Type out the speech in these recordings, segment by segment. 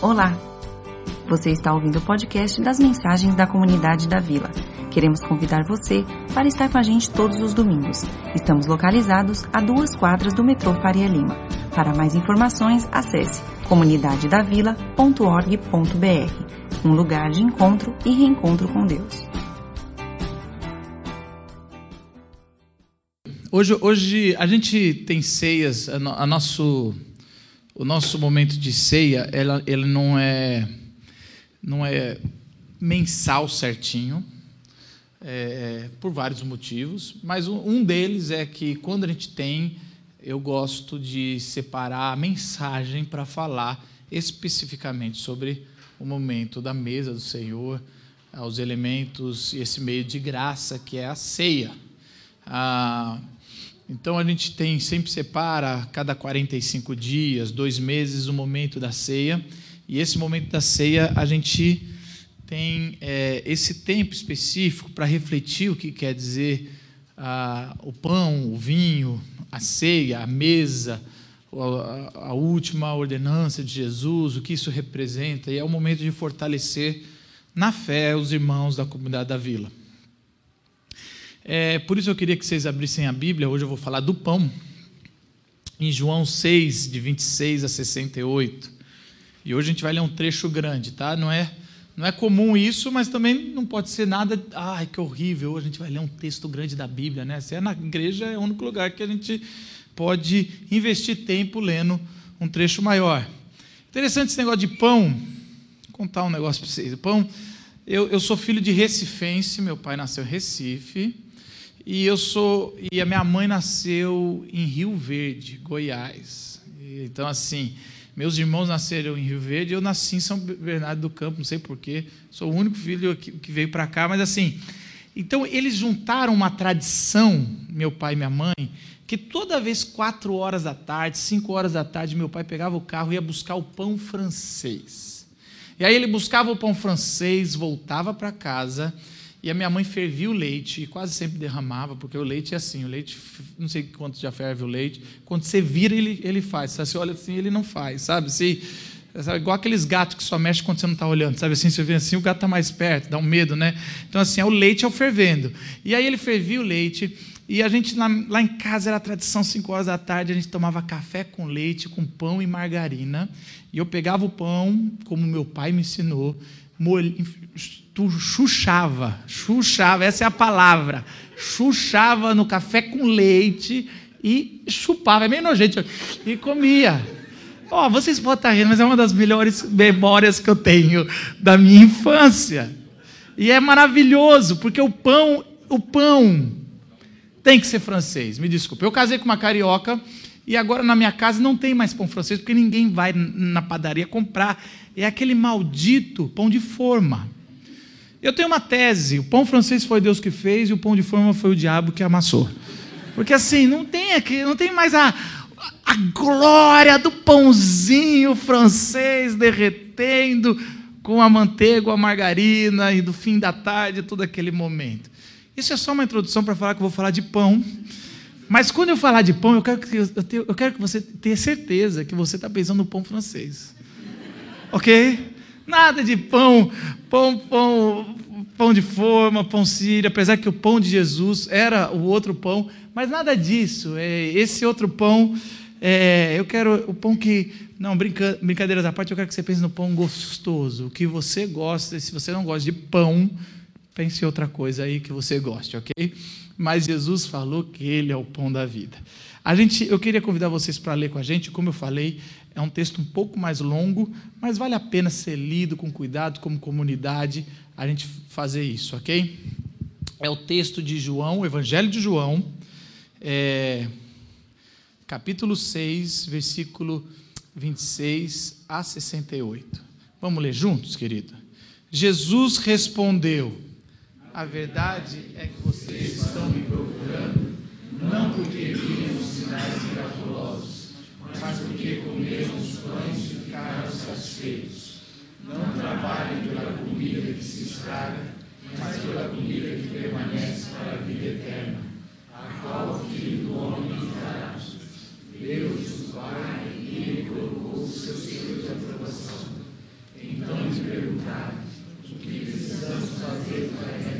Olá! Você está ouvindo o podcast das mensagens da comunidade da Vila. Queremos convidar você para estar com a gente todos os domingos. Estamos localizados a duas quadras do metrô Faria Lima. Para mais informações, acesse comunidadedavila.org.br um lugar de encontro e reencontro com Deus. Hoje, hoje a gente tem ceias, a, no, a nosso, o nosso momento de ceia, ela, ele não é, não é mensal certinho, é, por vários motivos, mas um deles é que quando a gente tem, eu gosto de separar a mensagem para falar especificamente sobre o momento da mesa do Senhor, os elementos e esse meio de graça que é a ceia. Ah, então a gente tem sempre separa cada 45 dias, dois meses, o momento da ceia. E esse momento da ceia a gente tem é, esse tempo específico para refletir o que quer dizer ah, o pão, o vinho, a ceia, a mesa, a, a última ordenança de Jesus, o que isso representa. E é o momento de fortalecer na fé os irmãos da comunidade da vila. É, por isso eu queria que vocês abrissem a Bíblia, hoje eu vou falar do pão, em João 6, de 26 a 68. E hoje a gente vai ler um trecho grande, tá? Não é, não é comum isso, mas também não pode ser nada. Ai, que horrível, hoje a gente vai ler um texto grande da Bíblia, né? Se é na igreja, é o único lugar que a gente pode investir tempo lendo um trecho maior. Interessante esse negócio de pão. Vou contar um negócio para vocês. Pão, eu, eu sou filho de recifense, meu pai nasceu em Recife. E eu sou e a minha mãe nasceu em Rio Verde, Goiás. Então assim, meus irmãos nasceram em Rio Verde, eu nasci em São Bernardo do Campo, não sei porquê. Sou o único filho que, veio para cá, mas assim, então eles juntaram uma tradição, meu pai e minha mãe, que toda vez quatro horas da tarde, cinco horas da tarde, meu pai pegava o carro e ia buscar o pão francês. E aí ele buscava o pão francês, voltava para casa e a minha mãe fervia o leite e quase sempre derramava, porque o leite é assim, o leite, não sei quanto já ferve o leite, quando você vira, ele, ele faz. Se você olha assim, ele não faz, sabe? Se, sabe? Igual aqueles gatos que só mexem quando você não está olhando, sabe? Assim, você vê assim, o gato está mais perto, dá um medo, né? Então, assim, é o leite é fervendo. E aí ele fervia o leite, e a gente, lá, em casa, era tradição, 5 horas da tarde, a gente tomava café com leite, com pão e margarina, e eu pegava o pão, como meu pai me ensinou, tu chuchava, chuchava, essa é a palavra, chuchava no café com leite e chupava, é meio nojento, e comia. Ó, oh, vocês podem estar rindo, mas é uma das melhores memórias que eu tenho da minha infância. E é maravilhoso, porque o pão, o pão tem que ser francês. Me desculpe. Eu casei com uma carioca e agora na minha casa não tem mais pão francês, porque ninguém vai na padaria comprar. É aquele maldito pão de forma. Eu tenho uma tese: o pão francês foi Deus que fez e o pão de forma foi o diabo que amassou. Porque assim, não tem aqui, não tem mais a, a glória do pãozinho francês derretendo com a manteiga, a margarina e do fim da tarde, todo aquele momento. Isso é só uma introdução para falar que eu vou falar de pão. Mas quando eu falar de pão, eu quero que, eu, eu quero que você tenha certeza que você está pensando no pão francês. Ok? Nada de pão, pão, pão, pão de forma, pão sírio, apesar que o pão de Jesus era o outro pão, mas nada disso. É, esse outro pão, é, eu quero o pão que. Não, brinca, brincadeiras à parte, eu quero que você pense no pão gostoso, o que você gosta, se você não gosta de pão, pense em outra coisa aí que você goste, ok? mas Jesus falou que Ele é o pão da vida. A gente, eu queria convidar vocês para ler com a gente, como eu falei, é um texto um pouco mais longo, mas vale a pena ser lido com cuidado, como comunidade, a gente fazer isso, ok? É o texto de João, o Evangelho de João, é, capítulo 6, versículo 26 a 68. Vamos ler juntos, querido? Jesus respondeu. A verdade é que vocês estão me procurando, não porque não trabalhem pela comida que se estraga, mas pela comida que permanece para a vida eterna, a qual o Filho do Homem nos dará. Deus, o Pai, ele colocou os seus filhos de aprovação. Então lhe perguntaram, o que precisamos fazer para ele?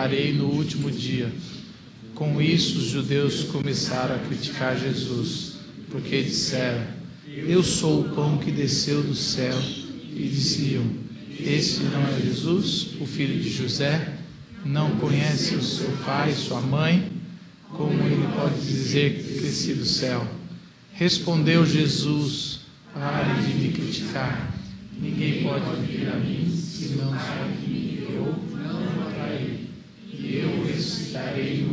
ressuscitarei no último dia. Com isso, os judeus começaram a criticar Jesus, porque disseram: Eu sou o pão que desceu do céu. E diziam: Esse não é Jesus, o filho de José? Não conhece o seu pai, sua mãe? Como ele pode dizer que desci do céu? Respondeu Jesus: Pare de me criticar. Ninguém pode vir a mim se não só que me enviou. Amém.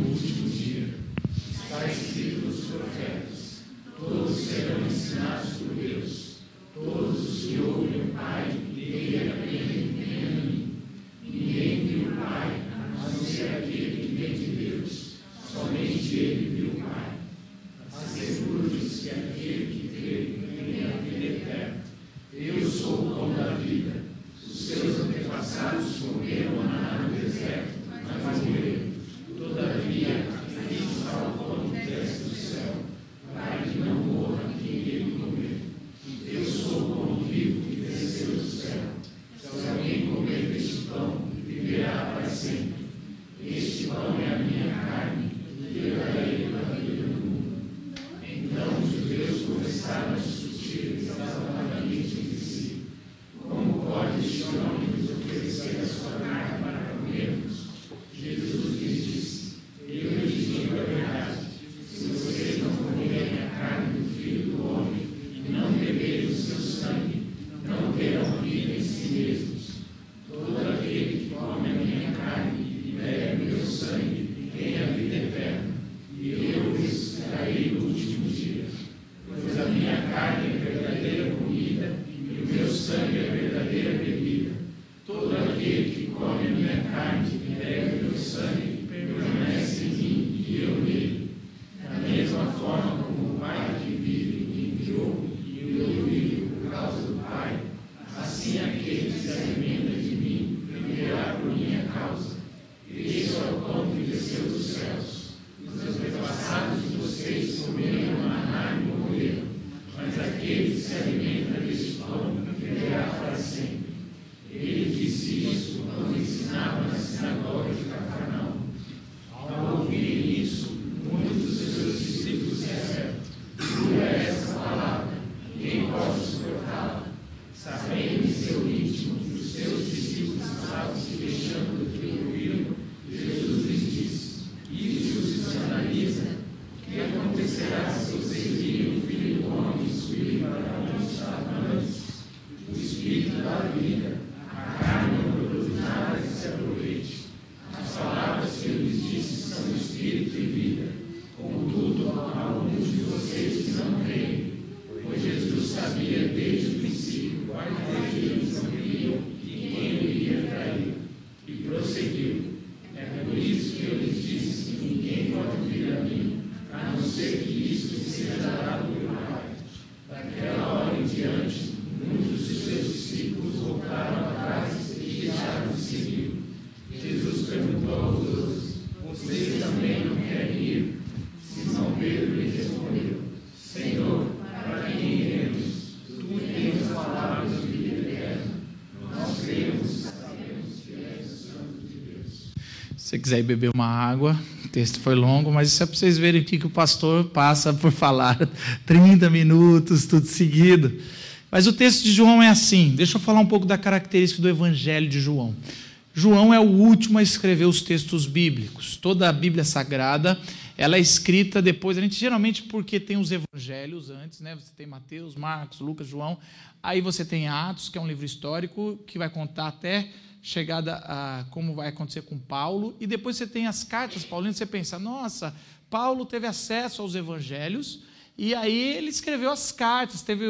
você quiser beber uma água, o texto foi longo, mas isso é para vocês verem o que, que o pastor passa por falar 30 minutos, tudo seguido. Mas o texto de João é assim. Deixa eu falar um pouco da característica do Evangelho de João. João é o último a escrever os textos bíblicos. Toda a Bíblia Sagrada, ela é escrita depois. A gente geralmente porque tem os Evangelhos antes, né? Você tem Mateus, Marcos, Lucas, João. Aí você tem Atos, que é um livro histórico que vai contar até chegada a como vai acontecer com Paulo, e depois você tem as cartas paulinas, você pensa, nossa, Paulo teve acesso aos evangelhos, e aí ele escreveu as cartas, teve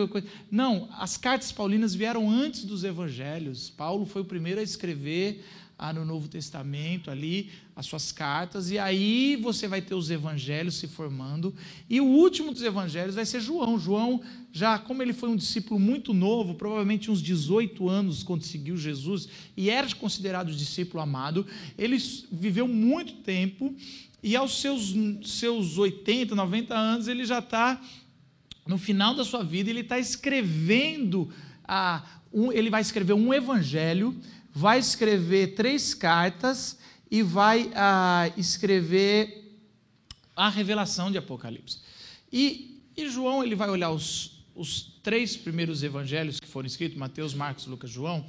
Não, as cartas paulinas vieram antes dos evangelhos. Paulo foi o primeiro a escrever ah, no Novo Testamento ali as suas cartas, e aí você vai ter os evangelhos se formando, e o último dos evangelhos vai ser João. João, já como ele foi um discípulo muito novo, provavelmente uns 18 anos quando seguiu Jesus, e era considerado discípulo amado, ele viveu muito tempo, e aos seus, seus 80, 90 anos, ele já está no final da sua vida, ele está escrevendo, ah, um, ele vai escrever um evangelho vai escrever três cartas e vai ah, escrever a revelação de Apocalipse. E, e João ele vai olhar os, os três primeiros evangelhos que foram escritos, Mateus, Marcos, Lucas, João,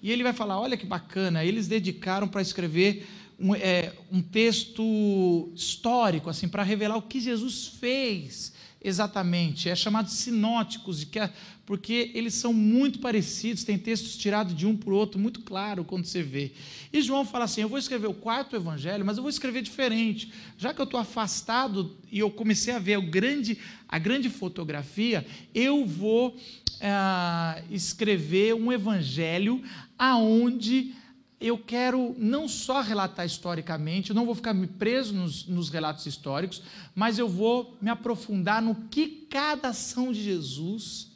e ele vai falar: olha que bacana, eles dedicaram para escrever um, é, um texto histórico, assim, para revelar o que Jesus fez exatamente. É chamado sinóticos, de que é, porque eles são muito parecidos, tem textos tirados de um para o outro, muito claro quando você vê. E João fala assim: eu vou escrever o quarto evangelho, mas eu vou escrever diferente. Já que eu estou afastado e eu comecei a ver o grande, a grande fotografia, eu vou ah, escrever um evangelho aonde eu quero não só relatar historicamente, eu não vou ficar me preso nos, nos, relatos históricos, mas eu vou me aprofundar no que cada ação de Jesus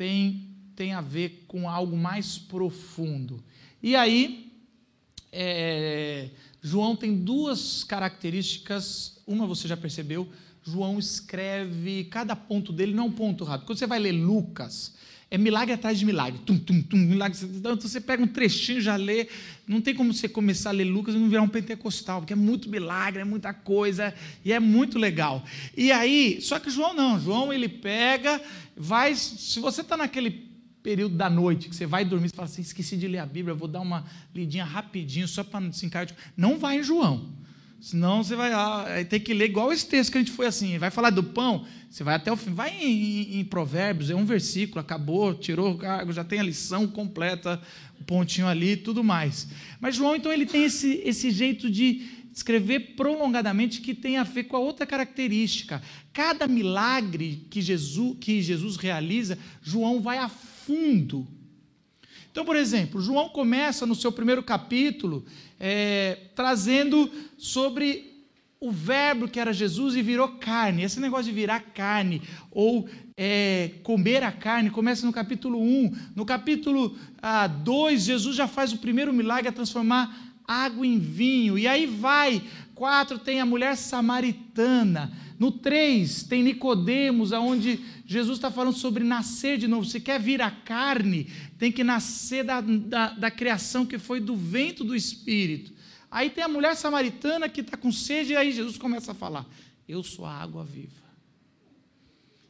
tem, tem a ver com algo mais profundo. E aí, é, João tem duas características, uma você já percebeu, João escreve, cada ponto dele não é um ponto rápido. Quando você vai ler Lucas, é milagre atrás de milagre. Tum, tum, tum, milagre. Então você pega um trechinho, já lê. Não tem como você começar a ler Lucas e não virar um pentecostal, porque é muito milagre, é muita coisa e é muito legal. E aí, só que João não. João ele pega, vai. Se você está naquele período da noite que você vai dormir, você fala assim: esqueci de ler a Bíblia, vou dar uma lidinha rapidinho só para não se encargar. Não vai em João. Senão você vai ah, ter que ler igual esse texto que a gente foi assim. Vai falar do pão, você vai até o fim. Vai em, em, em Provérbios, é um versículo, acabou, tirou o cargo, já tem a lição completa, o pontinho ali tudo mais. Mas João, então, ele tem esse, esse jeito de escrever prolongadamente que tem a ver com a outra característica. Cada milagre que Jesus, que Jesus realiza, João vai a fundo então, por exemplo, João começa no seu primeiro capítulo é, trazendo sobre o verbo que era Jesus e virou carne. Esse negócio de virar carne ou é, comer a carne começa no capítulo 1. No capítulo ah, 2, Jesus já faz o primeiro milagre a transformar água em vinho. E aí vai. 4 tem a mulher samaritana. No 3 tem Nicodemos, aonde Jesus está falando sobre nascer de novo. Se quer vir a carne, tem que nascer da, da, da criação que foi do vento do Espírito. Aí tem a mulher samaritana que está com sede, e aí Jesus começa a falar: Eu sou a água viva.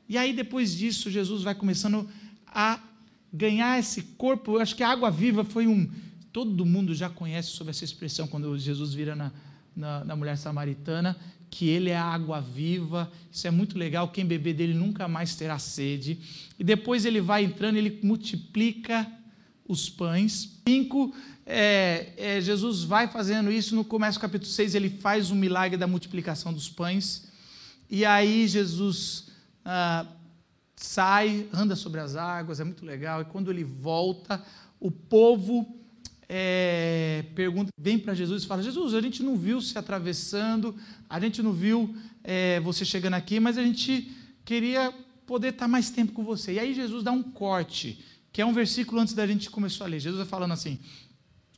E aí depois disso, Jesus vai começando a ganhar esse corpo. Eu acho que a água viva foi um. Todo mundo já conhece sobre essa expressão quando Jesus vira na, na, na mulher samaritana que ele é a água viva, isso é muito legal, quem beber dele nunca mais terá sede. E depois ele vai entrando, ele multiplica os pães. Cinco, é, é, Jesus vai fazendo isso, no começo do capítulo 6 ele faz o milagre da multiplicação dos pães, e aí Jesus ah, sai, anda sobre as águas, é muito legal, e quando ele volta, o povo é, pergunta, vem para Jesus e fala: Jesus, a gente não viu se atravessando, a gente não viu é, você chegando aqui, mas a gente queria poder estar mais tempo com você. E aí Jesus dá um corte, que é um versículo antes da gente começar a ler. Jesus vai falando assim: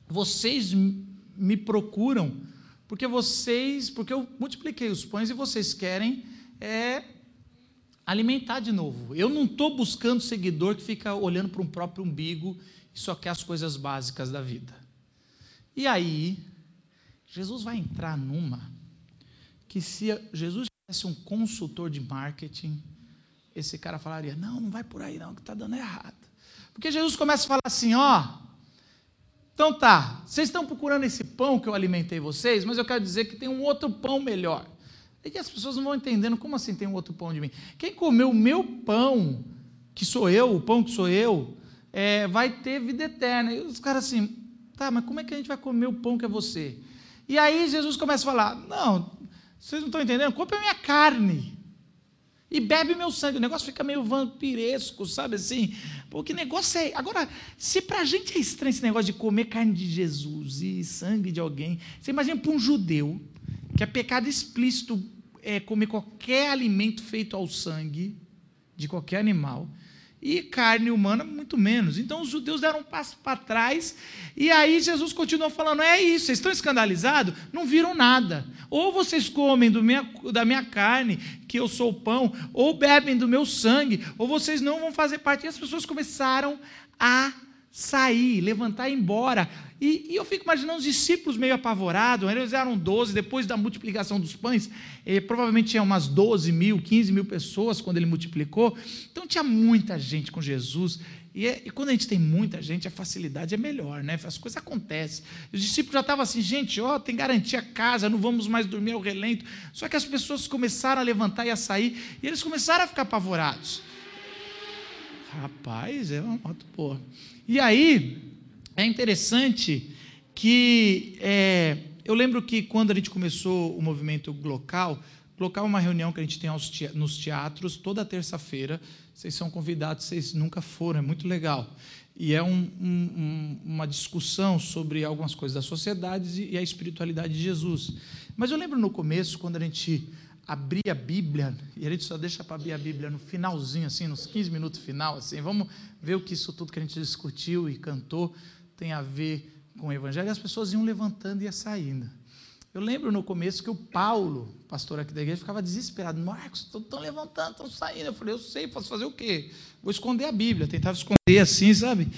Vocês me procuram porque vocês, porque eu multipliquei os pães e vocês querem é, alimentar de novo. Eu não estou buscando seguidor que fica olhando para um próprio umbigo e só quer as coisas básicas da vida. E aí, Jesus vai entrar numa que se Jesus tivesse um consultor de marketing, esse cara falaria: não, não vai por aí não, que está dando errado. Porque Jesus começa a falar assim: ó, então tá, vocês estão procurando esse pão que eu alimentei vocês, mas eu quero dizer que tem um outro pão melhor. E as pessoas não vão entendendo como assim tem um outro pão de mim. Quem comeu o meu pão, que sou eu, o pão que sou eu, é, vai ter vida eterna. E os caras assim, tá, mas como é que a gente vai comer o pão que é você? E aí Jesus começa a falar: não, vocês não estão entendendo? Compre a minha carne e bebe meu sangue. O negócio fica meio vampiresco, sabe assim? Pô, que negócio é. Agora, se para a gente é estranho esse negócio de comer carne de Jesus e sangue de alguém, você imagina para um judeu, que é pecado explícito é, comer qualquer alimento feito ao sangue de qualquer animal e carne humana muito menos. Então os judeus deram um passo para trás e aí Jesus continuou falando: é isso, vocês estão escandalizados? Não viram nada. Ou vocês comem minha, da minha carne, que eu sou o pão, ou bebem do meu sangue, ou vocês não vão fazer parte. E as pessoas começaram a sair, levantar e ir embora. E, e, eu fico imaginando os discípulos meio apavorados, eles eram 12, depois da multiplicação dos pães, eh, provavelmente tinha umas 12 mil, 15 mil pessoas quando ele multiplicou, então tinha muita gente com Jesus, e, é, e, quando a gente tem muita gente, a facilidade é melhor, né? as coisas acontecem. Os discípulos já estavam assim, gente, ó, tem garantia casa, não vamos mais dormir ao relento, só que as pessoas começaram a levantar e a sair, e eles começaram a ficar apavorados. Rapaz, é uma moto boa. E aí, é interessante que é, eu lembro que quando a gente começou o movimento Glocal, Glocal é uma reunião que a gente tem nos teatros toda terça-feira. Vocês são convidados, vocês nunca foram, é muito legal. E é um, um, uma discussão sobre algumas coisas da sociedade e a espiritualidade de Jesus. Mas eu lembro no começo, quando a gente abria a Bíblia, e a gente só deixa para abrir a Bíblia no finalzinho, assim, nos 15 minutos final, assim, vamos ver o que isso tudo que a gente discutiu e cantou tem a ver com o Evangelho, e as pessoas iam levantando e ia saindo. Eu lembro no começo que o Paulo, pastor aqui da igreja, ficava desesperado. Marcos, estão levantando, estão saindo. Eu falei, eu sei, posso fazer o quê? Vou esconder a Bíblia. Tentava esconder assim, sabe?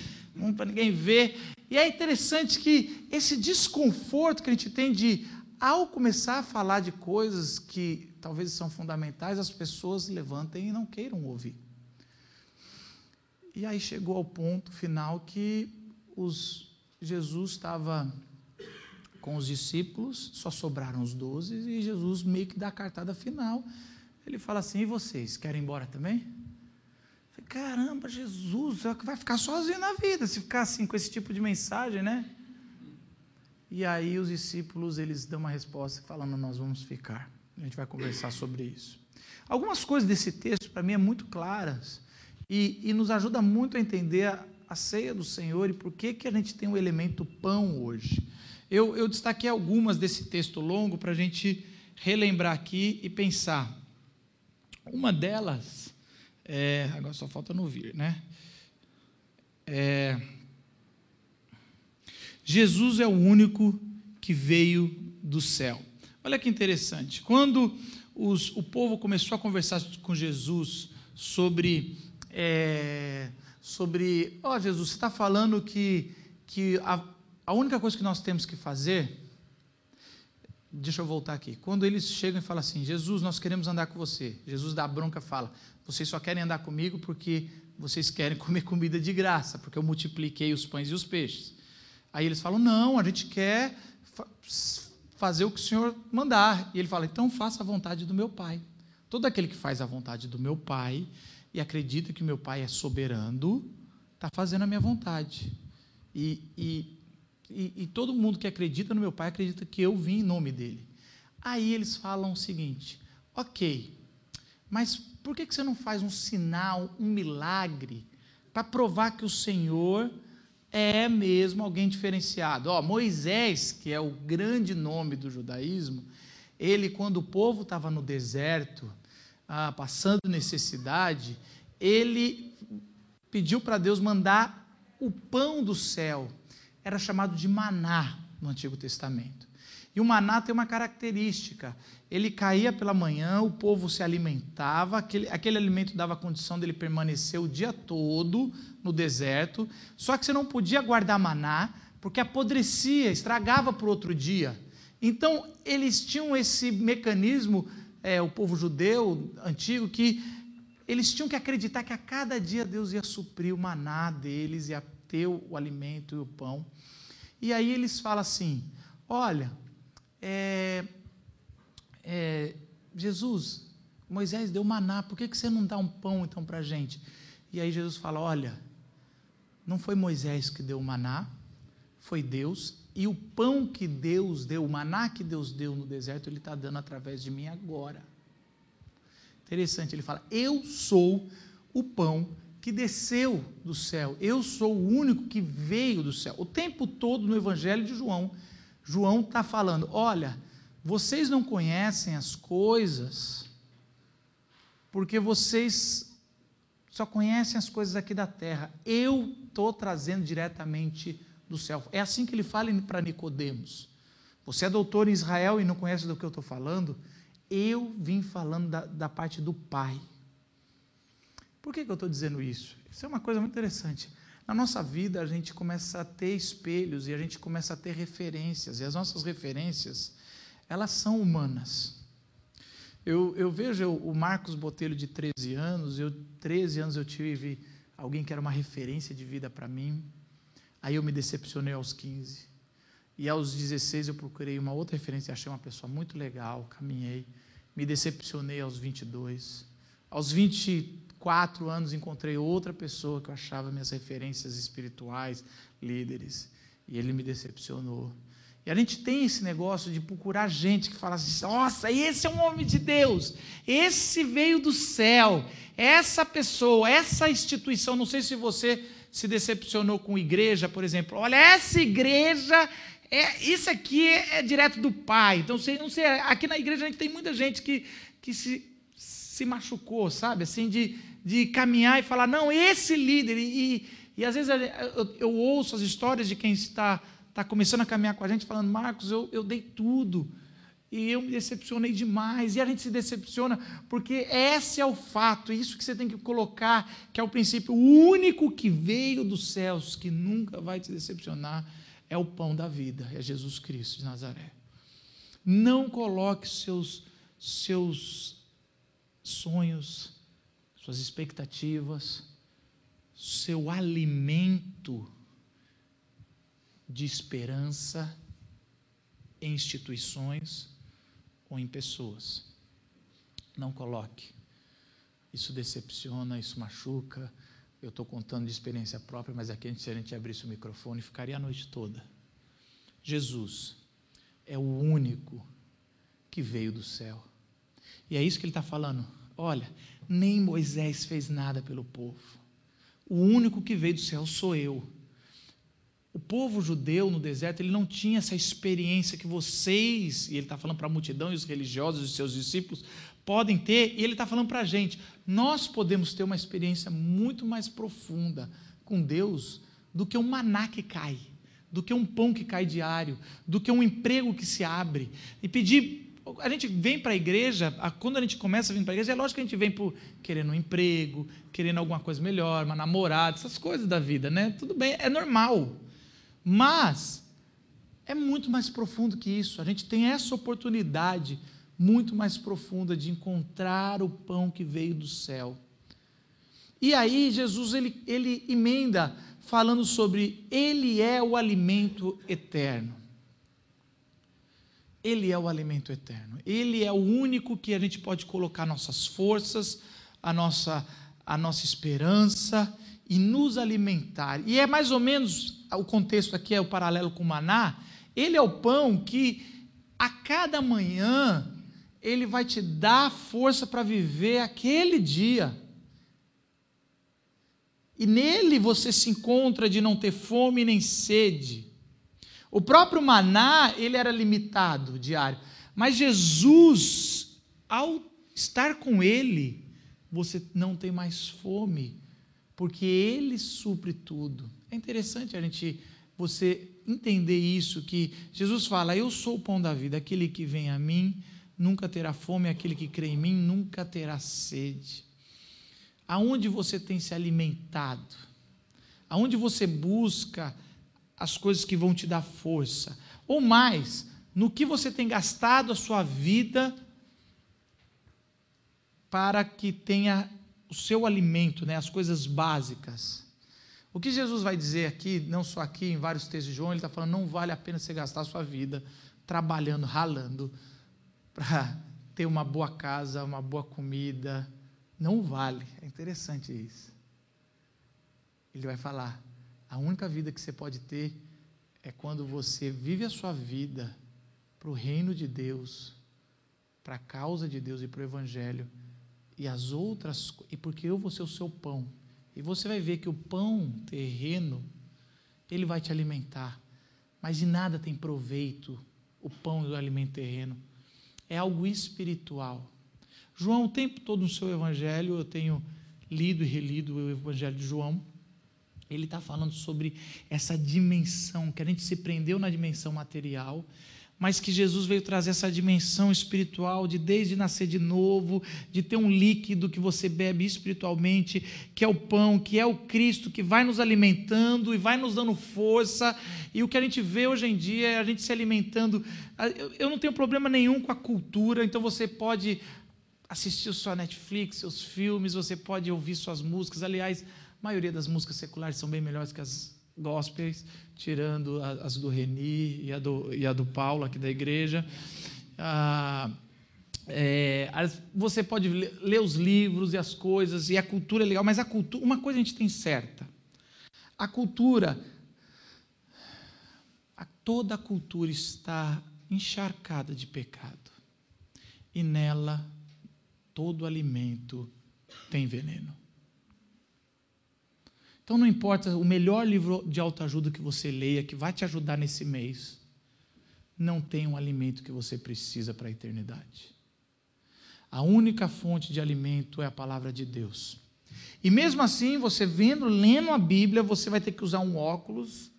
Para ninguém ver. E é interessante que esse desconforto que a gente tem de, ao começar a falar de coisas que talvez são fundamentais, as pessoas levantem e não queiram ouvir. E aí chegou ao ponto final que os, Jesus estava com os discípulos, só sobraram os doze, e Jesus meio que dá a cartada final. Ele fala assim: e vocês, querem ir embora também? Caramba, Jesus, vai ficar sozinho na vida se ficar assim com esse tipo de mensagem, né? E aí os discípulos eles dão uma resposta falando: nós vamos ficar. A gente vai conversar sobre isso. Algumas coisas desse texto para mim é muito claras e, e nos ajuda muito a entender a ceia do Senhor e por que, que a gente tem o elemento pão hoje. Eu, eu destaquei algumas desse texto longo para a gente relembrar aqui e pensar. Uma delas, é, agora só falta não vir, né? É, Jesus é o único que veio do céu. Olha que interessante. Quando os, o povo começou a conversar com Jesus sobre é, sobre, ó oh, Jesus, você está falando que, que a, a única coisa que nós temos que fazer, deixa eu voltar aqui, quando eles chegam e falam assim, Jesus, nós queremos andar com você, Jesus dá bronca fala, vocês só querem andar comigo porque vocês querem comer comida de graça, porque eu multipliquei os pães e os peixes. Aí eles falam, não, a gente quer fazer o que o Senhor mandar. E ele fala, então faça a vontade do meu Pai. Todo aquele que faz a vontade do meu Pai, e acredita que meu Pai é soberano, está fazendo a minha vontade. E, e, e, e, todo mundo que acredita no meu Pai acredita que eu vim em nome dele. Aí eles falam o seguinte: ok, mas por que, que você não faz um sinal, um milagre, para provar que o Senhor é mesmo alguém diferenciado? Ó, Moisés, que é o grande nome do judaísmo, ele, quando o povo estava no deserto, ah, passando necessidade, ele pediu para Deus mandar o pão do céu. Era chamado de maná no Antigo Testamento. E o maná tem uma característica: ele caía pela manhã, o povo se alimentava, aquele, aquele alimento dava condição dele permanecer o dia todo no deserto, só que você não podia guardar maná, porque apodrecia, estragava para o outro dia. Então, eles tinham esse mecanismo, é, o povo judeu antigo, que eles tinham que acreditar que a cada dia Deus ia suprir o maná deles, ia ter o alimento e o pão. E aí eles falam assim: olha, é, é, Jesus, Moisés deu maná, por que, que você não dá um pão então para a gente? E aí Jesus fala: olha, não foi Moisés que deu o maná, foi Deus, e o pão que Deus deu, o maná que Deus deu no deserto, Ele está dando através de mim agora. Interessante, ele fala: Eu sou o pão que desceu do céu, eu sou o único que veio do céu. O tempo todo no Evangelho de João, João está falando: Olha, vocês não conhecem as coisas, porque vocês só conhecem as coisas aqui da terra. Eu estou trazendo diretamente do céu. É assim que ele fala para Nicodemos. Você é doutor em Israel e não conhece do que eu estou falando? Eu vim falando da, da parte do Pai. Por que, que eu estou dizendo isso? Isso é uma coisa muito interessante. Na nossa vida, a gente começa a ter espelhos e a gente começa a ter referências, e as nossas referências, elas são humanas. Eu, eu vejo o Marcos Botelho de 13 anos, eu 13 anos eu tive alguém que era uma referência de vida para mim, Aí eu me decepcionei aos 15. E aos 16 eu procurei uma outra referência, achei uma pessoa muito legal, caminhei. Me decepcionei aos 22. Aos 24 anos encontrei outra pessoa que eu achava minhas referências espirituais, líderes, e ele me decepcionou. E a gente tem esse negócio de procurar gente que fala assim: nossa, esse é um homem de Deus, esse veio do céu, essa pessoa, essa instituição. Não sei se você se decepcionou com igreja, por exemplo. Olha, essa igreja, é, isso aqui é, é direto do pai. Então, sei, não sei, aqui na igreja a gente tem muita gente que, que se, se machucou, sabe? Assim, de, de caminhar e falar, não, esse líder. E, e, às vezes eu, eu, ouço as histórias de quem está, está começando a caminhar com a gente, falando, Marcos, eu, eu dei tudo e eu me decepcionei demais. E a gente se decepciona porque esse é o fato, isso que você tem que colocar, que é o princípio o único que veio dos céus, que nunca vai te decepcionar, é o pão da vida, é Jesus Cristo de Nazaré. Não coloque seus seus sonhos, suas expectativas, seu alimento de esperança em instituições, ou em pessoas. Não coloque. Isso decepciona, isso machuca. Eu estou contando de experiência própria, mas aqui se a gente abrisse o microfone, ficaria a noite toda. Jesus é o único que veio do céu. E é isso que ele está falando. Olha, nem Moisés fez nada pelo povo. O único que veio do céu sou eu. O povo judeu no deserto, ele não tinha essa experiência que vocês, e ele está falando para a multidão e os religiosos e seus discípulos, podem ter, e ele está falando para a gente. Nós podemos ter uma experiência muito mais profunda com Deus do que um maná que cai, do que um pão que cai diário, do que um emprego que se abre. E pedir. A gente vem para a igreja, quando a gente começa a vir para a igreja, é lógico que a gente vem por querendo um emprego, querendo alguma coisa melhor, uma namorada, essas coisas da vida, né? Tudo bem, é normal. Mas é muito mais profundo que isso. A gente tem essa oportunidade muito mais profunda de encontrar o pão que veio do céu. E aí Jesus ele, ele emenda falando sobre ele é o alimento eterno. Ele é o alimento eterno. Ele é o único que a gente pode colocar nossas forças, a nossa a nossa esperança e nos alimentar. E é mais ou menos o contexto aqui é o paralelo com o maná. Ele é o pão que a cada manhã ele vai te dar força para viver aquele dia. E nele você se encontra de não ter fome nem sede. O próprio maná, ele era limitado diário, mas Jesus, ao estar com ele, você não tem mais fome, porque Ele supre tudo. É interessante a gente, você entender isso, que Jesus fala, eu sou o pão da vida, aquele que vem a mim nunca terá fome, aquele que crê em mim nunca terá sede. Aonde você tem se alimentado? Aonde você busca as coisas que vão te dar força? Ou mais, no que você tem gastado a sua vida para que tenha o seu alimento, né, as coisas básicas. O que Jesus vai dizer aqui, não só aqui, em vários textos de João, ele está falando: não vale a pena você gastar a sua vida trabalhando, ralando, para ter uma boa casa, uma boa comida. Não vale. É interessante isso. Ele vai falar: a única vida que você pode ter é quando você vive a sua vida para o reino de Deus, para a causa de Deus e para o Evangelho e as outras, e porque eu vou ser o seu pão. E você vai ver que o pão terreno, ele vai te alimentar. Mas de nada tem proveito o pão e o alimento terreno. É algo espiritual. João, o tempo todo no seu evangelho, eu tenho lido e relido o evangelho de João. Ele está falando sobre essa dimensão, que a gente se prendeu na dimensão material mas que Jesus veio trazer essa dimensão espiritual de desde nascer de novo, de ter um líquido que você bebe espiritualmente, que é o pão, que é o Cristo, que vai nos alimentando e vai nos dando força. E o que a gente vê hoje em dia é a gente se alimentando. Eu não tenho problema nenhum com a cultura, então você pode assistir sua Netflix, seus filmes, você pode ouvir suas músicas. Aliás, a maioria das músicas seculares são bem melhores que as gospels, tirando as do Reni e a do, e a do Paulo, aqui da igreja. Ah, é, você pode ler, ler, os livros e as coisas, e a cultura é legal, mas a cultura, uma coisa a gente tem certa: a cultura, a, toda a cultura está encharcada de pecado, e nela todo alimento tem veneno. Então não importa o melhor livro de autoajuda que você leia, que vai te ajudar nesse mês, não tem um alimento que você precisa para a eternidade. A única fonte de alimento é a palavra de Deus. E mesmo assim, você vendo, lendo a Bíblia, você vai ter que usar um óculos.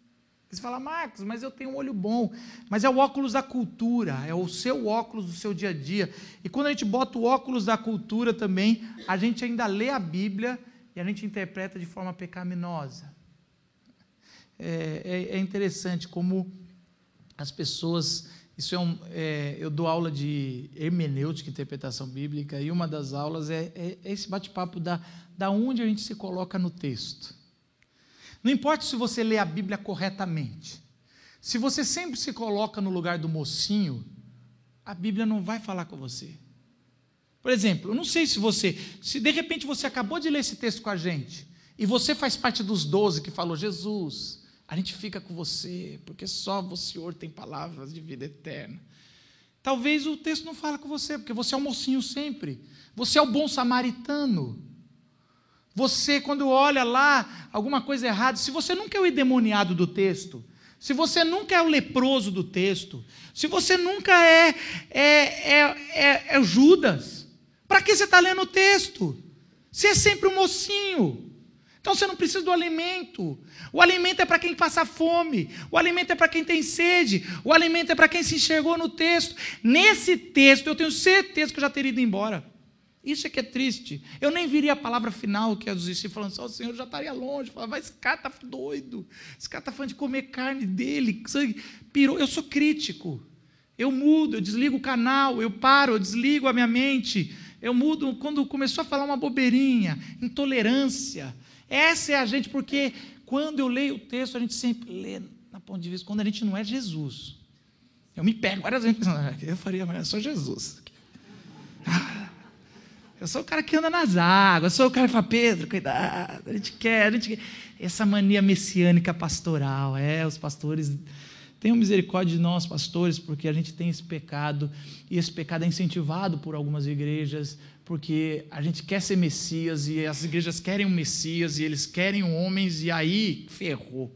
Você fala, Marcos, mas eu tenho um olho bom. Mas é o óculos da cultura, é o seu óculos do seu dia a dia. E quando a gente bota o óculos da cultura também, a gente ainda lê a Bíblia e a gente interpreta de forma pecaminosa. É, é, é interessante como as pessoas. Isso é um, é, eu dou aula de hermenêutica, interpretação bíblica, e uma das aulas é, é, é esse bate-papo da, da onde a gente se coloca no texto. Não importa se você lê a Bíblia corretamente, se você sempre se coloca no lugar do mocinho, a Bíblia não vai falar com você. Por exemplo, eu não sei se você, se de repente você acabou de ler esse texto com a gente, e você faz parte dos doze que falou, Jesus, a gente fica com você, porque só o Senhor tem palavras de vida eterna. Talvez o texto não fale com você, porque você é o mocinho sempre. Você é o bom samaritano. Você, quando olha lá alguma coisa errada, se você nunca é o endemoniado do texto, se você nunca é o leproso do texto, se você nunca é, é, é, é, é Judas, para que você está lendo o texto? Você é sempre um mocinho. Então você não precisa do alimento. O alimento é para quem passa fome. O alimento é para quem tem sede. O alimento é para quem se enxergou no texto. Nesse texto, eu tenho certeza que eu já teria ido embora. Isso é que é triste. Eu nem viria a palavra final, que é dos discípulos falando, só o Senhor já estaria longe. Falava, esse cara está doido. Esse cara está falando de comer carne dele. Pirou. Eu sou crítico. Eu mudo, eu desligo o canal, eu paro, eu desligo a minha mente eu mudo quando começou a falar uma bobeirinha, intolerância. Essa é a gente, porque quando eu leio o texto, a gente sempre lê na ponto de vista, quando a gente não é Jesus. Eu me pego várias vezes pensando, eu faria, mas eu sou Jesus. Ah, eu sou o cara que anda nas águas, eu sou o cara que fala, Pedro, cuidado, a gente quer, a gente quer. Essa mania messiânica pastoral, é, os pastores Tenham misericórdia de nós, pastores, porque a gente tem esse pecado, e esse pecado é incentivado por algumas igrejas, porque a gente quer ser Messias, e as igrejas querem um Messias, e eles querem homens, e aí ferrou.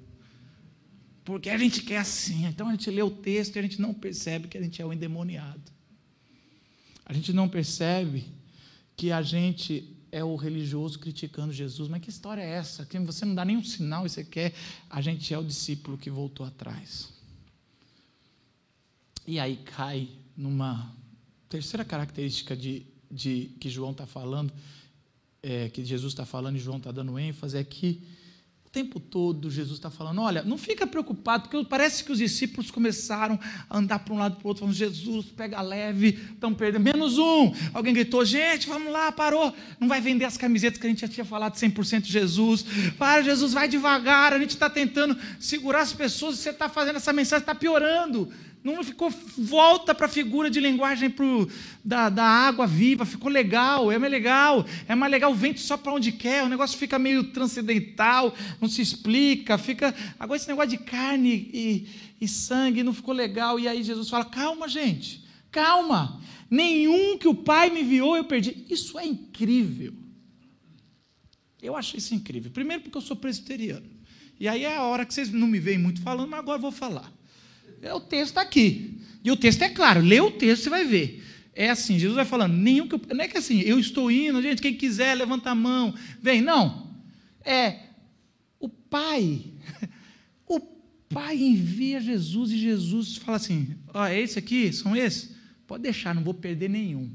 Porque a gente quer assim. Então a gente lê o texto e a gente não percebe que a gente é o endemoniado. A gente não percebe que a gente é o religioso criticando Jesus. Mas que história é essa? Que você não dá nenhum sinal e você quer. A gente é o discípulo que voltou atrás. E aí cai numa terceira característica de, de que João está falando, é, que Jesus está falando e João está dando ênfase, é que O tempo todo Jesus está falando: olha, não fica preocupado, porque parece que os discípulos começaram a andar para um lado para o outro, falando: Jesus, pega leve, estão perdendo. Menos um. Alguém gritou: gente, vamos lá, parou. Não vai vender as camisetas que a gente já tinha falado 100% Jesus. Para, Jesus, vai devagar. A gente está tentando segurar as pessoas, você está fazendo essa mensagem, está piorando. Não ficou, volta para a figura de linguagem pro, da, da água viva, ficou legal, é mais legal, é mais legal, o vento só para onde quer, o negócio fica meio transcendental, não se explica, fica. Agora esse negócio de carne e, e sangue não ficou legal, e aí Jesus fala: calma, gente, calma, nenhum que o Pai me enviou eu perdi. Isso é incrível. Eu acho isso incrível. Primeiro porque eu sou presbiteriano. E aí é a hora que vocês não me veem muito falando, mas agora eu vou falar. É, o texto está aqui. E o texto é claro, lê o texto, você vai ver. É assim, Jesus vai falando, nenhum que eu, não é que assim, eu estou indo, gente, quem quiser, levanta a mão, vem. Não. É o Pai. O Pai envia Jesus e Jesus fala assim: ó, é esse aqui? São esses? Pode deixar, não vou perder nenhum.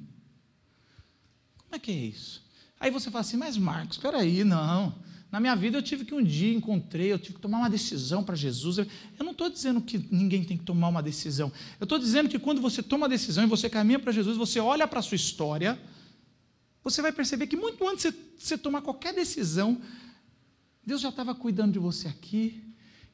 Como é que é isso? Aí você fala assim, mas Marcos, espera aí, não. Na minha vida eu tive que um dia encontrei, eu tive que tomar uma decisão para Jesus. Eu não estou dizendo que ninguém tem que tomar uma decisão. Eu estou dizendo que quando você toma uma decisão e você caminha para Jesus, você olha para a sua história, você vai perceber que muito antes de você tomar qualquer decisão, Deus já estava cuidando de você aqui,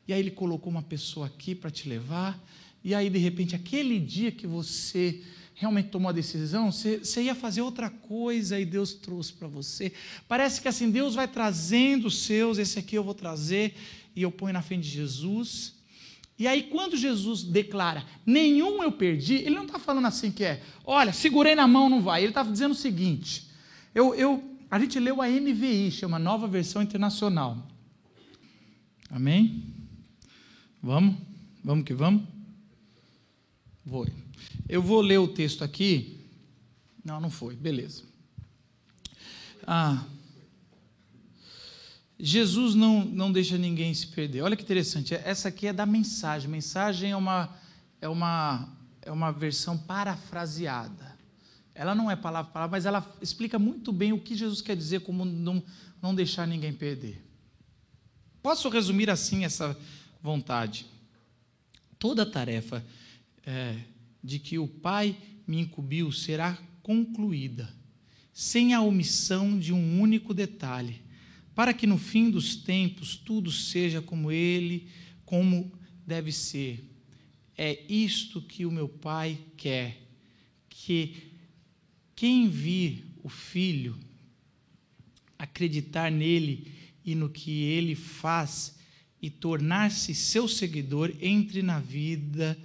e aí Ele colocou uma pessoa aqui para te levar, e aí de repente aquele dia que você realmente tomou a decisão, você, você ia fazer outra coisa e Deus trouxe para você. Parece que assim, Deus vai trazendo os seus, esse aqui eu vou trazer, e eu ponho na frente de Jesus. E aí, quando Jesus declara, nenhum eu perdi, ele não está falando assim que é, olha, segurei na mão, não vai. Ele está dizendo o seguinte: eu, eu, a gente leu a NVI, chama Nova Versão Internacional. Amém? Vamos? Vamos que vamos? Vou. Eu vou ler o texto aqui. Não, não foi. Beleza. Ah, Jesus não, não deixa ninguém se perder. Olha que interessante. Essa aqui é da mensagem. Mensagem é uma, é uma, é uma versão parafraseada. Ela não é palavra palavra, mas ela explica muito bem o que Jesus quer dizer como não, não deixar ninguém perder. Posso resumir assim essa vontade? Toda tarefa é, de que o Pai me incumbiu será concluída, sem a omissão de um único detalhe, para que no fim dos tempos tudo seja como ele, como deve ser. É isto que o meu Pai quer, que quem vir o Filho acreditar nele e no que ele faz e tornar-se seu seguidor, entre na vida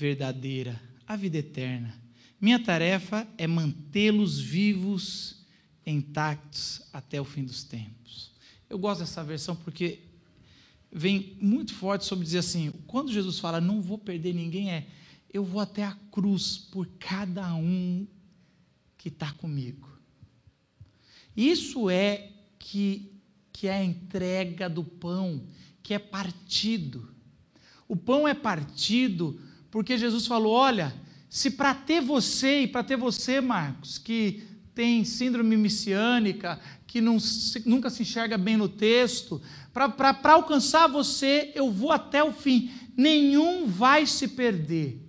verdadeira, a vida eterna. Minha tarefa é mantê-los vivos, intactos até o fim dos tempos. Eu gosto dessa versão porque vem muito forte sobre dizer assim: quando Jesus fala, não vou perder ninguém, é eu vou até a cruz por cada um que está comigo. Isso é que, que é a entrega do pão, que é partido. O pão é partido porque Jesus falou: olha, se para ter você e para ter você, Marcos, que tem síndrome messiânica, que não, nunca se enxerga bem no texto, para alcançar você, eu vou até o fim, nenhum vai se perder.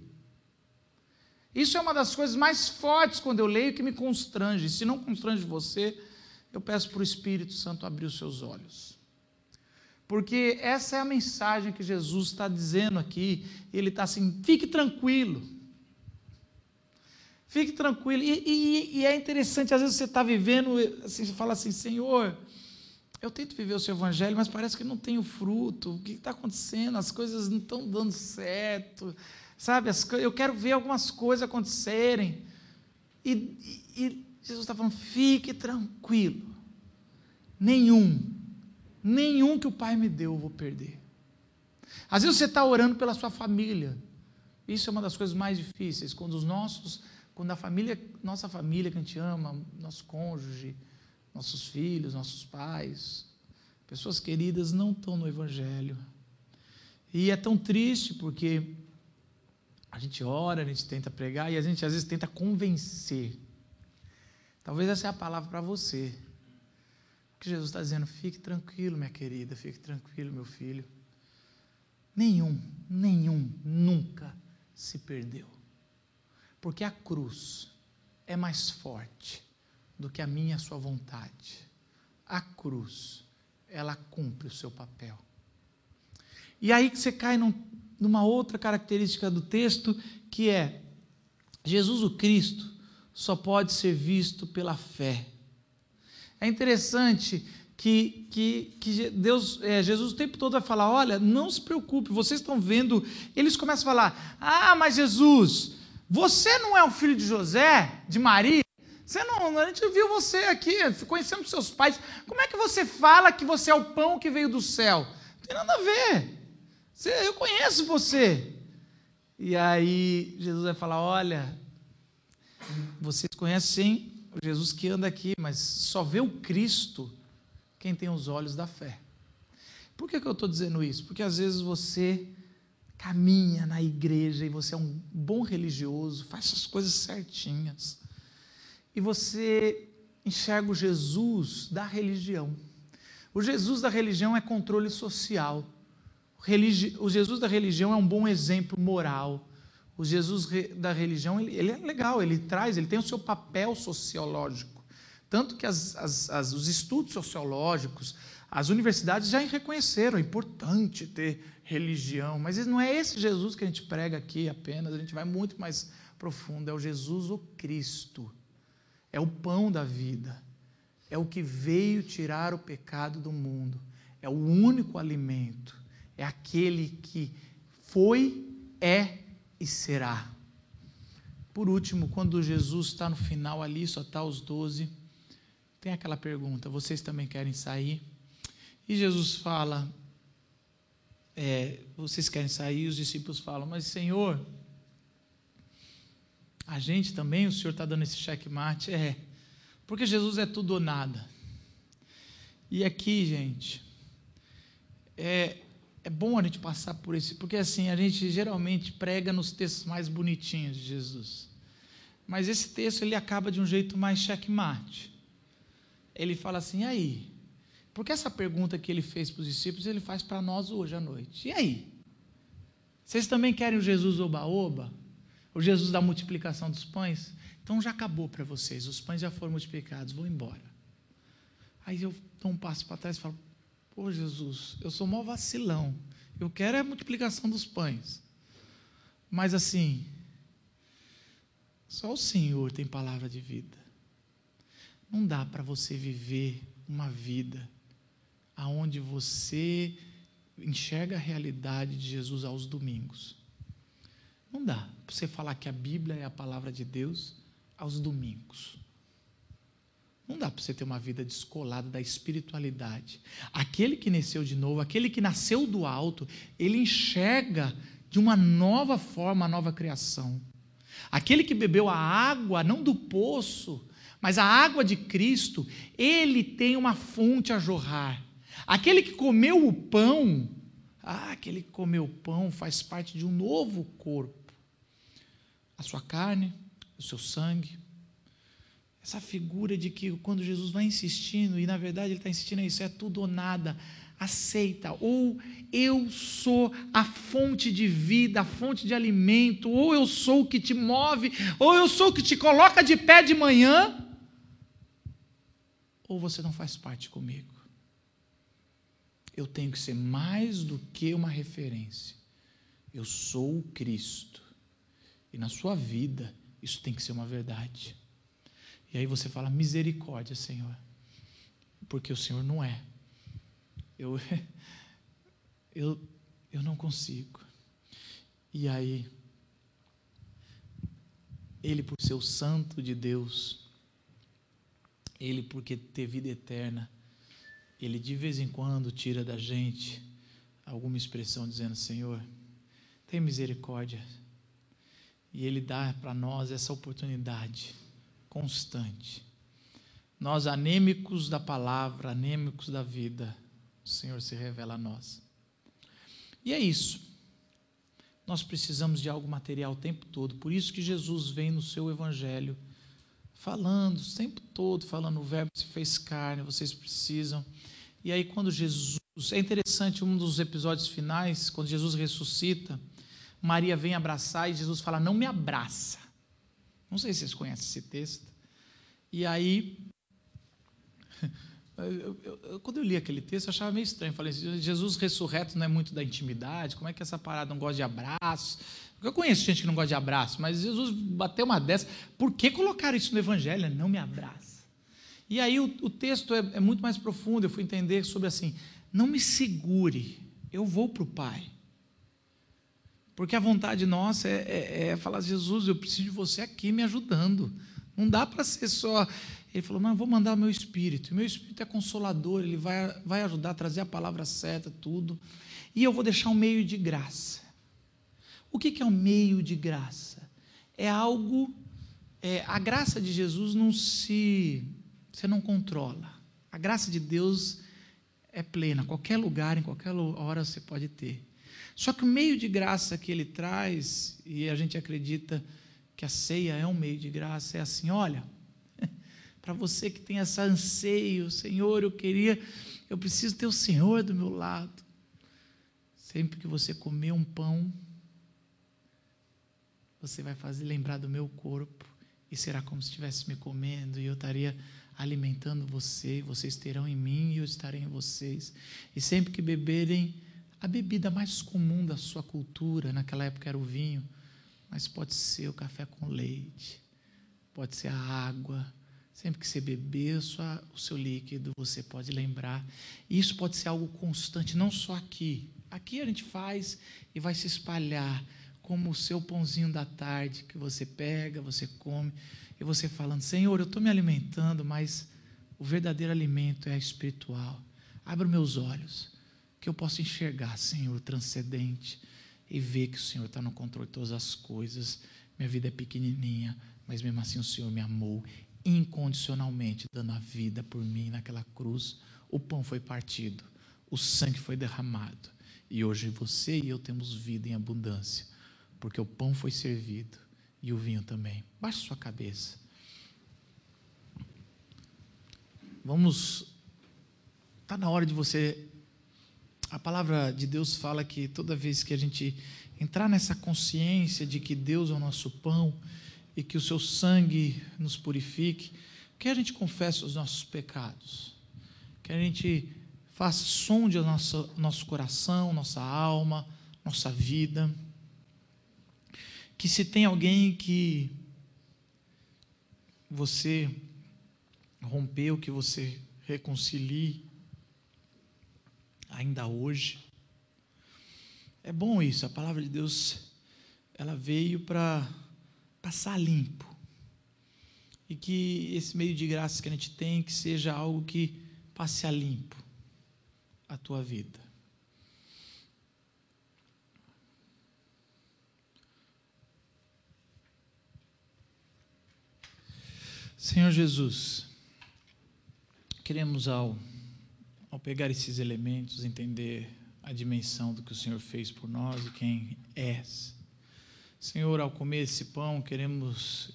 Isso é uma das coisas mais fortes quando eu leio que me constrange. Se não constrange você, eu peço para o Espírito Santo abrir os seus olhos. Porque essa é a mensagem que Jesus está dizendo aqui. Ele está assim: fique tranquilo. Fique tranquilo. E, e, e, é interessante, às vezes você está vivendo, assim, você fala assim: Senhor, eu tento viver o seu evangelho, mas parece que não tenho fruto. O que está acontecendo? As coisas não estão dando certo. Sabe, as, eu quero ver algumas coisas acontecerem. E, e Jesus está falando: fique tranquilo. Nenhum Nenhum que o Pai me deu eu vou perder. Às vezes você está orando pela sua família. Isso é uma das coisas mais difíceis. Quando os nossos, quando a família, nossa família que a gente ama, nosso cônjuge, nossos filhos, nossos pais, pessoas queridas não estão no Evangelho. E é tão triste porque a gente ora, a gente tenta pregar e a gente às vezes tenta convencer. Talvez essa é a palavra para você. Que Jesus está dizendo: fique tranquilo, minha querida, fique tranquilo, meu filho. Nenhum, nenhum, nunca se perdeu. Porque a cruz é mais forte do que a minha a sua vontade. A cruz, ela cumpre o seu papel. E aí que você cai num, numa outra característica do texto, que é Jesus o Cristo só pode ser visto pela fé. É interessante que, que, que Deus, é, Jesus o tempo todo vai falar: olha, não se preocupe, vocês estão vendo. Eles começam a falar: ah, mas Jesus, você não é o filho de José, de Maria? Você não, a gente viu você aqui, conhecemos seus pais. Como é que você fala que você é o pão que veio do céu? Não tem nada a ver. Você, eu conheço você. E aí Jesus vai falar: olha, vocês conhecem o Jesus que anda aqui, mas só vê o Cristo quem tem os olhos da fé. Por que, que eu estou dizendo isso? Porque às vezes você caminha na igreja e você é um bom religioso, faz as coisas certinhas, e você enxerga o Jesus da religião. O Jesus da religião é controle social. O Jesus da religião é um bom exemplo moral. O Jesus da religião, ele, ele, é legal, ele traz, ele tem o seu papel sociológico. Tanto que as, as, as, os estudos sociológicos, as universidades já reconheceram, é importante ter religião, mas não é esse Jesus que a gente prega aqui apenas, a gente vai muito mais profundo, é o Jesus o Cristo, é o pão da vida, é o que veio tirar o pecado do mundo, é o único alimento, é aquele que foi, é e será. Por último, quando Jesus está no final ali, só está os doze, tem aquela pergunta: vocês também querem sair? E Jesus fala: é, vocês querem sair? E os discípulos falam: mas Senhor, a gente também, o Senhor está dando esse checkmate? É, porque Jesus é tudo ou nada. E aqui, gente, é, é bom a gente passar por isso, porque assim, a gente geralmente prega nos textos mais bonitinhos de Jesus. Mas esse texto ele acaba de um jeito mais checkmate ele fala assim: e aí? Porque essa pergunta que ele fez para os discípulos, ele faz para nós hoje à noite. E aí? Vocês também querem o Jesus oba-oba? O Jesus da multiplicação dos pães? Então já acabou para vocês, os pães já foram multiplicados, vou embora. Aí eu dou um passo para trás e falo: Pô, Jesus, eu sou mó vacilão. Eu quero é a multiplicação dos pães. Mas assim, só o Senhor tem palavra de vida. Não dá para você viver uma vida aonde você enxerga a realidade de Jesus aos domingos. Não dá para você falar que a Bíblia é a palavra de Deus aos domingos. Não dá para você ter uma vida descolada da espiritualidade. Aquele que nasceu de novo, aquele que nasceu do alto, ele enxerga de uma nova forma a nova criação. Aquele que bebeu a água, não do poço, mas a água de Cristo, ele tem uma fonte a jorrar. Aquele que comeu o pão, ah, aquele que comeu o pão faz parte de um novo corpo. A sua carne, o seu sangue. Essa figura de que quando Jesus vai insistindo, e na verdade ele está insistindo isso, é tudo ou nada, aceita, ou eu sou a fonte de vida, a fonte de alimento, ou eu sou o que te move, ou eu sou o que te coloca de pé de manhã, ou você não faz parte comigo. Eu tenho que ser mais do que uma referência. Eu sou o Cristo. E na sua vida, isso tem que ser uma verdade. E aí você fala, misericórdia, Senhor. Porque o Senhor não é. Eu, eu, eu não consigo. E aí, Ele, por ser o Santo de Deus, ele, porque ter vida eterna, ele de vez em quando tira da gente alguma expressão dizendo: Senhor, tem misericórdia. E Ele dá para nós essa oportunidade constante. Nós, anêmicos da palavra, anêmicos da vida, o Senhor se revela a nós. E é isso. Nós precisamos de algo material o tempo todo. Por isso que Jesus vem no seu evangelho falando o tempo todo, falando o verbo se fez carne, vocês precisam. E aí quando Jesus, é interessante um dos episódios finais, quando Jesus ressuscita, Maria vem abraçar e Jesus fala: "Não me abraça". Não sei se vocês conhecem esse texto. E aí eu, eu, eu, quando eu li aquele texto, eu achava meio estranho. Falei, Jesus ressurreto não é muito da intimidade, como é que essa parada não gosta de abraço? Eu conheço gente que não gosta de abraço, mas Jesus bateu uma dessa. Por que colocaram isso no Evangelho? Não me abraça. E aí o, o texto é, é, muito mais profundo. Eu fui entender sobre assim: não me segure, eu vou para o Pai. Porque a vontade nossa é, é, é falar: Jesus, eu preciso de você aqui me ajudando. Não dá para ser só. Ele falou: Mas vou mandar o meu espírito. meu espírito é consolador, ele vai, vai ajudar a trazer a palavra certa, tudo. E eu vou deixar um meio de graça. O que é um meio de graça? É algo. É, a graça de Jesus não se. Você não controla. A graça de Deus é plena. Qualquer lugar, em qualquer hora você pode ter. Só que o meio de graça que ele traz, e a gente acredita que a ceia é um meio de graça, é assim: olha, para você que tem esse anseio, Senhor, eu queria, eu preciso ter o Senhor do meu lado. Sempre que você comer um pão, você vai fazer lembrar do meu corpo e será como se estivesse me comendo e eu estaria alimentando você, vocês terão em mim e eu estarei em vocês. E sempre que beberem a bebida mais comum da sua cultura, naquela época era o vinho, mas pode ser o café com leite, pode ser a água. Sempre que você beber sua, o seu líquido, você pode lembrar. Isso pode ser algo constante, não só aqui. Aqui a gente faz e vai se espalhar como o seu pãozinho da tarde que você pega, você come, e você falando: Senhor, eu estou me alimentando, mas o verdadeiro alimento é espiritual. Abra meus olhos, que eu possa enxergar, Senhor, transcendente, e ver que o Senhor está no controle de todas as coisas. Minha vida é pequenininha, mas mesmo assim o Senhor me amou incondicionalmente, dando a vida por mim naquela cruz. O pão foi partido, o sangue foi derramado, e hoje você e eu temos vida em abundância porque o pão foi servido e o vinho também. Baixe sua cabeça. Vamos. Está na hora de você. A palavra de Deus fala que toda vez que a gente entrar nessa consciência de que Deus é o nosso pão e que o seu sangue nos purifique, que a gente confesse os nossos pecados, que a gente faça sonde o nosso, nosso coração, nossa alma, nossa vida. Que se tem alguém que você rompeu, que você reconcilie ainda hoje. É bom isso, a palavra de Deus ela veio para passar limpo. E que esse meio de graça que a gente tem que seja algo que passe a limpo a tua vida. Senhor Jesus, queremos ao, ao pegar esses elementos entender a dimensão do que o Senhor fez por nós e quem és. Senhor, ao comer esse pão, queremos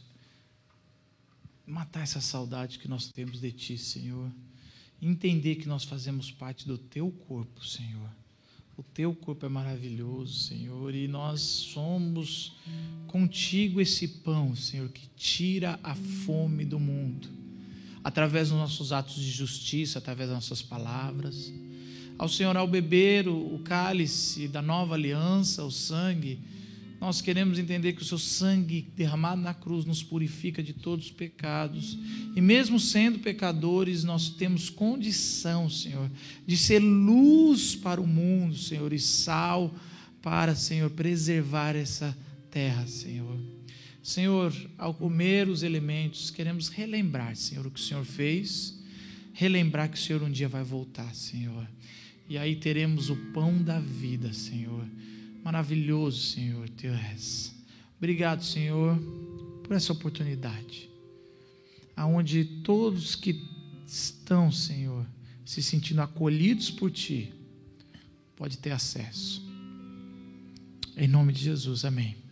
matar essa saudade que nós temos de Ti, Senhor. Entender que nós fazemos parte do Teu corpo, Senhor o teu corpo é maravilhoso, Senhor, e nós somos contigo esse pão, Senhor, que tira a fome do mundo, através dos nossos atos de justiça, através das nossas palavras. Ao Senhor, ao beber o, cálice da nova aliança, o sangue, nós queremos entender que o seu sangue derramado na cruz nos purifica de todos os pecados. E mesmo sendo pecadores, nós temos condição, Senhor, de ser luz para o mundo, Senhor, e sal para, Senhor, preservar essa terra, Senhor. Senhor, ao comer os elementos, queremos relembrar, Senhor, o que o Senhor fez, relembrar que o Senhor um dia vai voltar, Senhor. E aí teremos o pão da vida, Senhor Maravilhoso, Senhor, Teu és. Obrigado, Senhor, por essa oportunidade. Aonde todos que estão, Senhor, se sentindo acolhidos por Ti, pode ter acesso. Em nome de Jesus, amém.